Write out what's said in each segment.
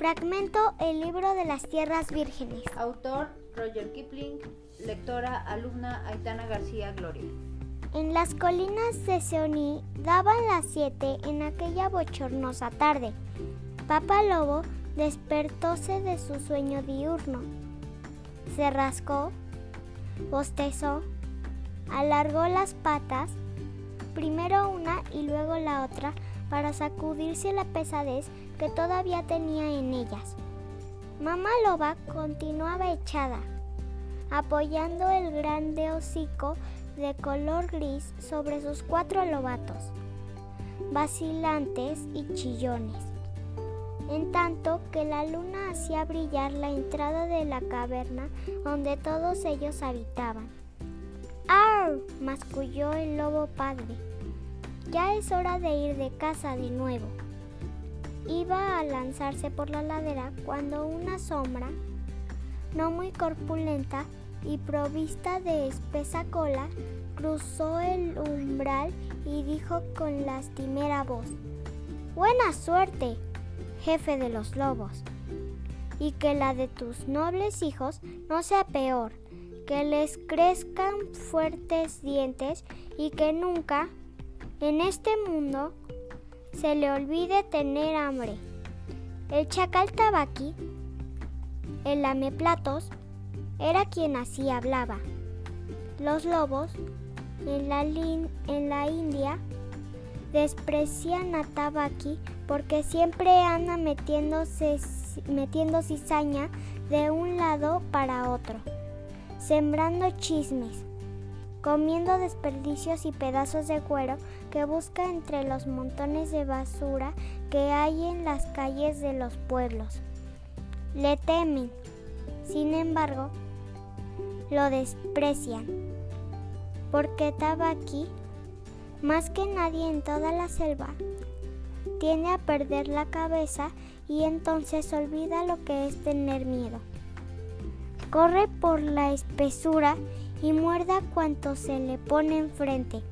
Fragmento El libro de las tierras vírgenes. Autor Roger Kipling. Lectora, alumna Aitana García Gloria. En las colinas de Seoní daban las siete en aquella bochornosa tarde. Papá Lobo despertóse de su sueño diurno. Se rascó, bostezó, alargó las patas, primero una y luego para sacudirse la pesadez que todavía tenía en ellas. Mamá Loba continuaba echada, apoyando el grande hocico de color gris sobre sus cuatro lobatos, vacilantes y chillones, en tanto que la luna hacía brillar la entrada de la caverna donde todos ellos habitaban. ¡Ar! masculló el lobo padre. Ya es hora de ir de casa de nuevo. Iba a lanzarse por la ladera cuando una sombra, no muy corpulenta y provista de espesa cola, cruzó el umbral y dijo con lastimera voz, Buena suerte, jefe de los lobos, y que la de tus nobles hijos no sea peor, que les crezcan fuertes dientes y que nunca en este mundo se le olvide tener hambre. El chacal tabaqui, el lameplatos, era quien así hablaba. Los lobos en la, en la India desprecian a Tabaki porque siempre anda metiéndose, metiendo cizaña de un lado para otro, sembrando chismes comiendo desperdicios y pedazos de cuero que busca entre los montones de basura que hay en las calles de los pueblos. Le temen, sin embargo, lo desprecian, porque aquí, más que nadie en toda la selva, tiende a perder la cabeza y entonces olvida lo que es tener miedo. Corre por la espesura y muerda cuanto se le pone enfrente.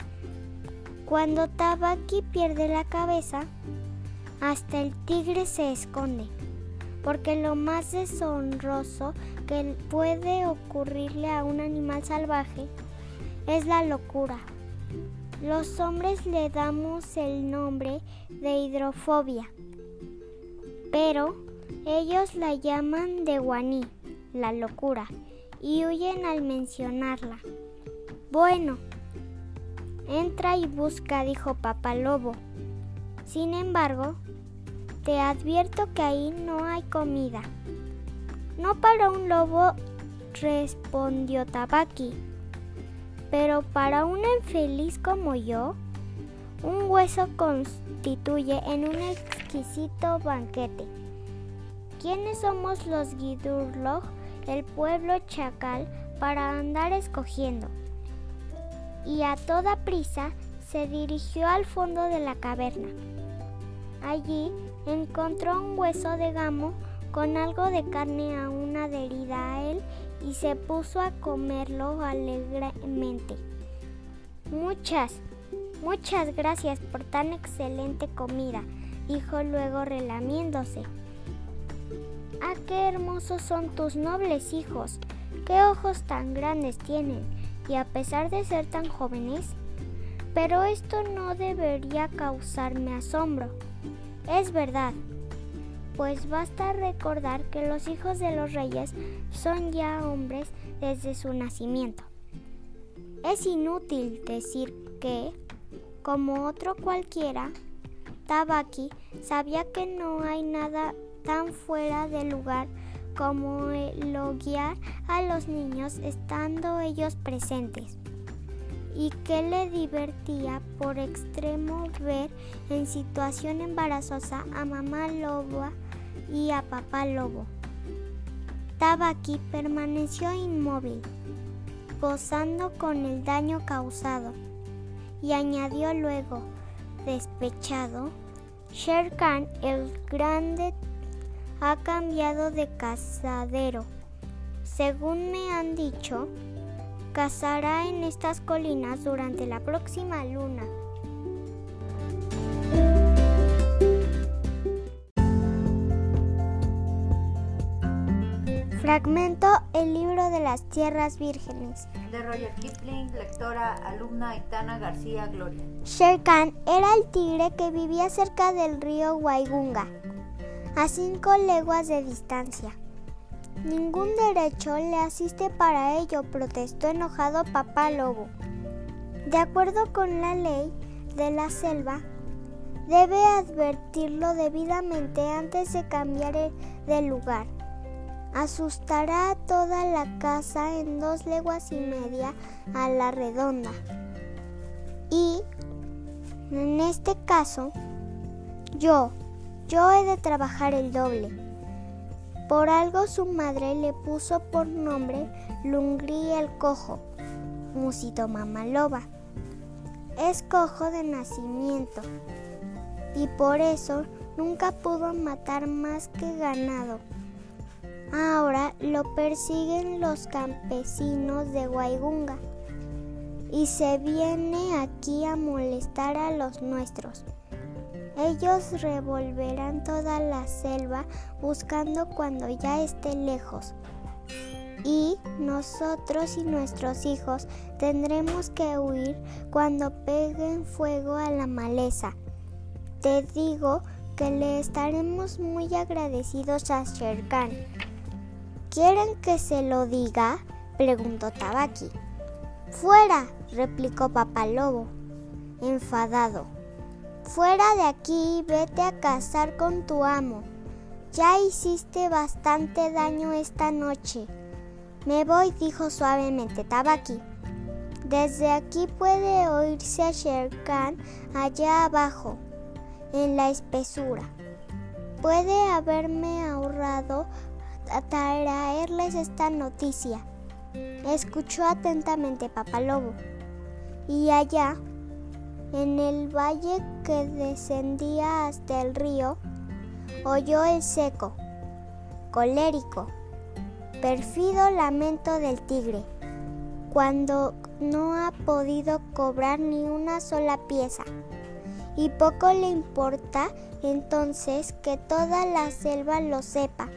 Cuando Tabaki pierde la cabeza, hasta el tigre se esconde, porque lo más deshonroso que puede ocurrirle a un animal salvaje es la locura. Los hombres le damos el nombre de hidrofobia, pero ellos la llaman de guaní, la locura y huyen al mencionarla. Bueno, entra y busca, dijo Papá Lobo. Sin embargo, te advierto que ahí no hay comida. No para un lobo, respondió Tabaki. Pero para un infeliz como yo, un hueso constituye en un exquisito banquete. ¿Quiénes somos los Gidurlog? El pueblo chacal para andar escogiendo. Y a toda prisa se dirigió al fondo de la caverna. Allí encontró un hueso de gamo con algo de carne aún adherida a él y se puso a comerlo alegremente. Muchas, muchas gracias por tan excelente comida, dijo luego relamiéndose. ¡Ah, qué hermosos son tus nobles hijos! ¡Qué ojos tan grandes tienen! Y a pesar de ser tan jóvenes, pero esto no debería causarme asombro. Es verdad, pues basta recordar que los hijos de los reyes son ya hombres desde su nacimiento. Es inútil decir que, como otro cualquiera, Tabaki sabía que no hay nada tan fuera de lugar como elogiar a los niños estando ellos presentes y que le divertía por extremo ver en situación embarazosa a mamá loba y a papá lobo. Tabaki permaneció inmóvil, gozando con el daño causado, y añadió luego, despechado, Sher Khan, el grande ha cambiado de cazadero. Según me han dicho, cazará en estas colinas durante la próxima luna. Fragmento El libro de las tierras vírgenes. De Roger Kipling, lectora, alumna Aitana García Gloria. Shere Khan era el tigre que vivía cerca del río Waigunga, a cinco leguas de distancia. Ningún derecho le asiste para ello, protestó enojado Papá Lobo. De acuerdo con la ley de la selva, debe advertirlo debidamente antes de cambiar de lugar. Asustará a toda la casa en dos leguas y media a la redonda. Y, en este caso, yo, yo he de trabajar el doble. Por algo su madre le puso por nombre Lungri el Cojo, musito mamaloba. Es cojo de nacimiento y por eso nunca pudo matar más que ganado. Ahora lo persiguen los campesinos de Guaygunga y se viene aquí a molestar a los nuestros. Ellos revolverán toda la selva buscando cuando ya esté lejos. Y nosotros y nuestros hijos tendremos que huir cuando peguen fuego a la maleza. Te digo que le estaremos muy agradecidos a Sherkan. ¿Quieren que se lo diga? preguntó Tabaki. Fuera, replicó Papalobo, enfadado. Fuera de aquí, vete a cazar con tu amo. Ya hiciste bastante daño esta noche. Me voy, dijo suavemente Tabaki. Desde aquí puede oírse a Sherkan allá abajo en la espesura. Puede haberme ahorrado traerles esta noticia. Escuchó atentamente Papalobo. Y allá, en el valle que descendía hasta el río, oyó el seco, colérico, perfido lamento del tigre, cuando no ha podido cobrar ni una sola pieza y poco le importa entonces que toda la selva lo sepa.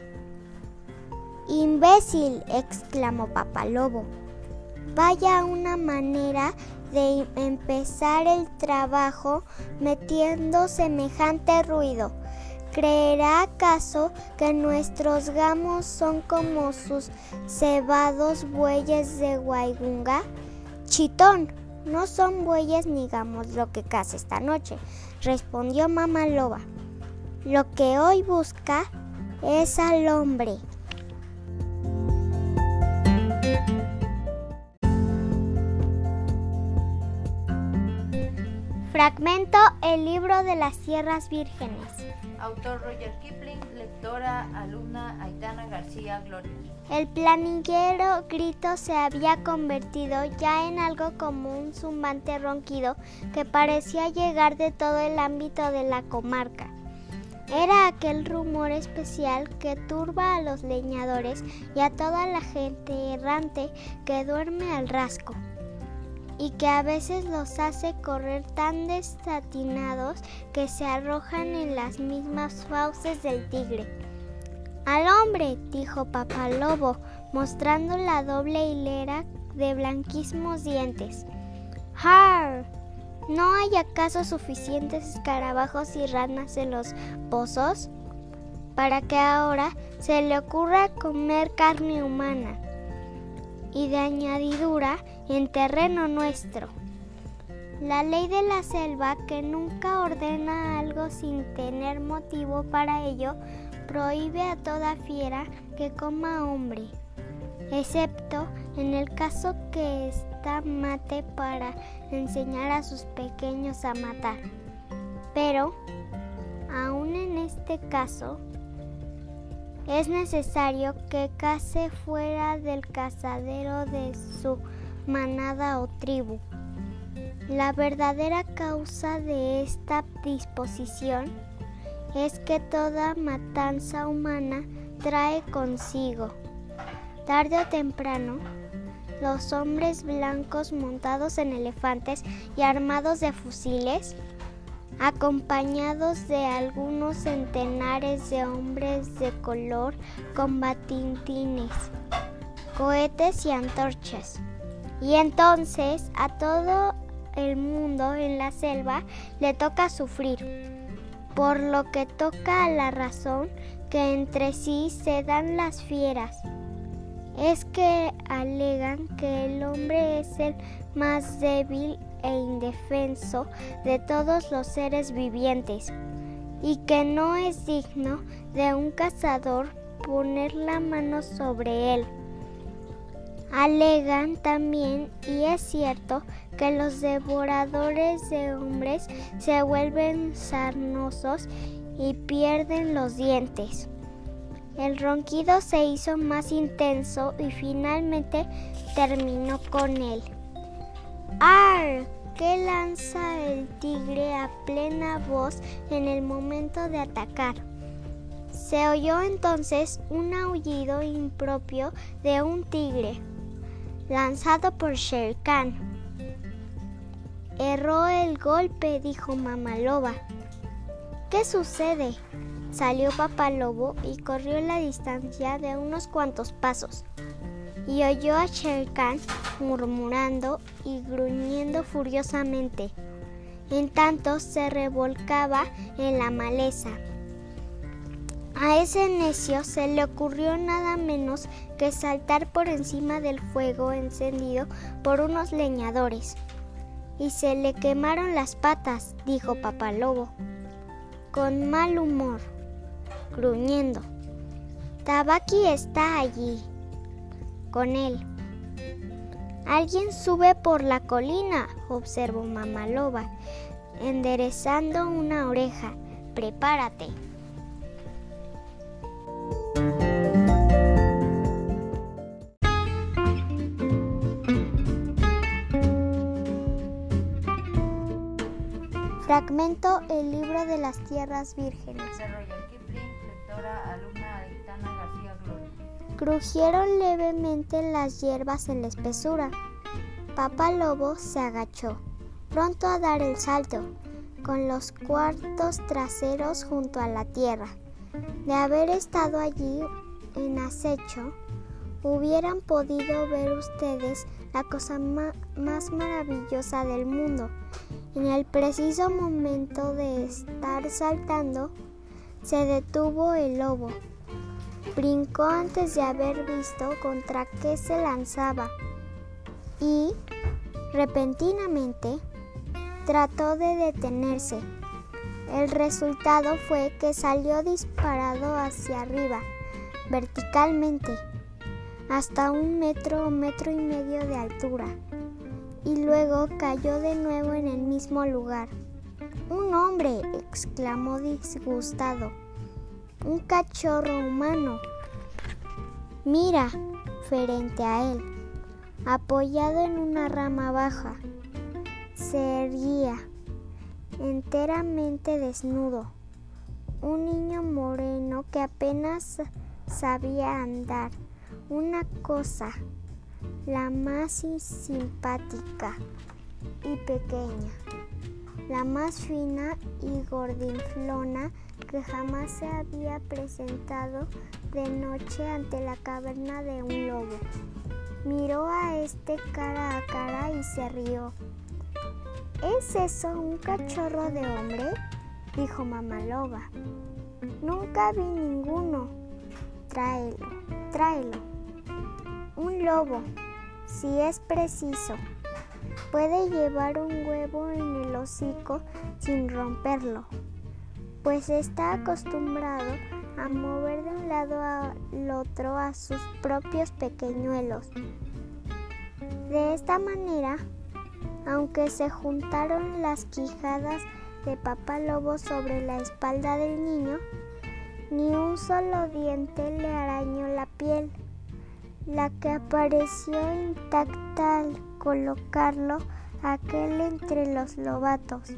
Imbécil, exclamó Papalobo. Vaya una manera de empezar el trabajo metiendo semejante ruido. ¿Creerá acaso que nuestros gamos son como sus cebados bueyes de Guaygunga? Chitón, no son bueyes ni gamos lo que caza esta noche, respondió mamá loba. Lo que hoy busca es al hombre. Fragmento El libro de las tierras vírgenes. Autor Roger Kipling, lectora, alumna Aitana García Gloria. El planillero grito se había convertido ya en algo como un zumbante ronquido que parecía llegar de todo el ámbito de la comarca. Era aquel rumor especial que turba a los leñadores y a toda la gente errante que duerme al rasco y que a veces los hace correr tan desatinados que se arrojan en las mismas fauces del tigre. Al hombre, dijo Papalobo, mostrando la doble hilera de blanquísimos dientes. ¡Har! ¿No hay acaso suficientes escarabajos y ranas en los pozos? Para que ahora se le ocurra comer carne humana y de añadidura en terreno nuestro. La ley de la selva, que nunca ordena algo sin tener motivo para ello, prohíbe a toda fiera que coma hombre, excepto en el caso que está mate para enseñar a sus pequeños a matar. Pero, aún en este caso, es necesario que case fuera del cazadero de su manada o tribu. La verdadera causa de esta disposición es que toda matanza humana trae consigo, tarde o temprano, los hombres blancos montados en elefantes y armados de fusiles acompañados de algunos centenares de hombres de color con batintines, cohetes y antorchas. Y entonces a todo el mundo en la selva le toca sufrir, por lo que toca a la razón que entre sí se dan las fieras. Es que alegan que el hombre es el más débil e indefenso de todos los seres vivientes y que no es digno de un cazador poner la mano sobre él. Alegan también, y es cierto, que los devoradores de hombres se vuelven sarnosos y pierden los dientes. El ronquido se hizo más intenso y finalmente terminó con él. ¡Ar! ¿Qué lanza el tigre a plena voz en el momento de atacar? Se oyó entonces un aullido impropio de un tigre, lanzado por Sher Khan. Erró el golpe, dijo Mamá Loba. ¿Qué sucede? Salió Papá Lobo y corrió la distancia de unos cuantos pasos y oyó a Sher Khan murmurando y gruñendo furiosamente. En tanto se revolcaba en la maleza. A ese necio se le ocurrió nada menos que saltar por encima del fuego encendido por unos leñadores. Y se le quemaron las patas, dijo Papá Lobo, con mal humor, gruñendo. Tabaki está allí con él. Alguien sube por la colina, observó Mamá Loba, enderezando una oreja. Prepárate. Fragmento El libro de las tierras vírgenes. Crujieron levemente las hierbas en la espesura. Papá Lobo se agachó, pronto a dar el salto, con los cuartos traseros junto a la tierra. De haber estado allí en acecho, hubieran podido ver ustedes la cosa más maravillosa del mundo. En el preciso momento de estar saltando, se detuvo el lobo Brincó antes de haber visto contra qué se lanzaba y, repentinamente, trató de detenerse. El resultado fue que salió disparado hacia arriba, verticalmente, hasta un metro o metro y medio de altura, y luego cayó de nuevo en el mismo lugar. ¡Un hombre! exclamó disgustado un cachorro humano. Mira, frente a él, apoyado en una rama baja, se erguía, enteramente desnudo, un niño moreno que apenas sabía andar, una cosa, la más simpática y pequeña, la más fina y gordinflona que jamás se había presentado de noche ante la caverna de un lobo. Miró a este cara a cara y se rió. ¿Es eso un cachorro de hombre? dijo mamá loba. Nunca vi ninguno. Tráelo, tráelo. Un lobo, si es preciso, puede llevar un huevo en el hocico sin romperlo pues está acostumbrado a mover de un lado al otro a sus propios pequeñuelos. De esta manera, aunque se juntaron las quijadas de papá lobo sobre la espalda del niño, ni un solo diente le arañó la piel, la que apareció intacta al colocarlo aquel entre los lobatos.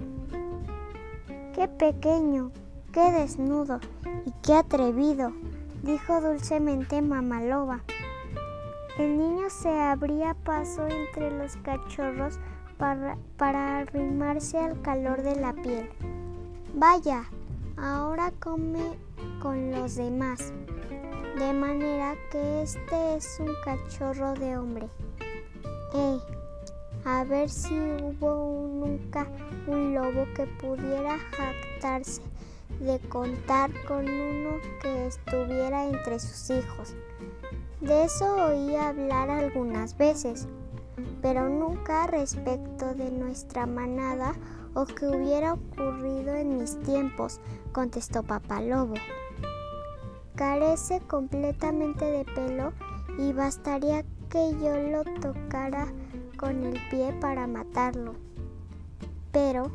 Qué pequeño, qué desnudo y qué atrevido, dijo dulcemente Mamá Loba. El niño se abría paso entre los cachorros para, para arrimarse al calor de la piel. Vaya, ahora come con los demás. De manera que este es un cachorro de hombre. Eh, a ver si hubo nunca un lobo que pudiera jactarse de contar con uno que estuviera entre sus hijos. De eso oí hablar algunas veces, pero nunca respecto de nuestra manada o que hubiera ocurrido en mis tiempos, contestó Papá Lobo. Carece completamente de pelo y bastaría que yo lo tocara con el pie para matarlo. Pero,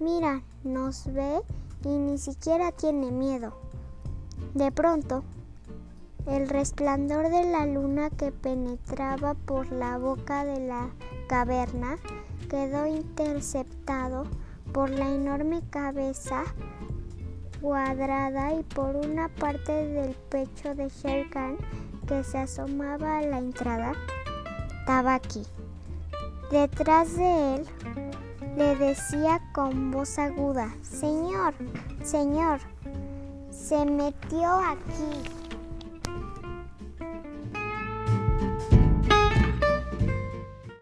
mira, nos ve y ni siquiera tiene miedo. De pronto, el resplandor de la luna que penetraba por la boca de la caverna quedó interceptado por la enorme cabeza cuadrada y por una parte del pecho de Shere que se asomaba a la entrada. Tabaki. Detrás de él le decía con voz aguda, Señor, Señor, se metió aquí.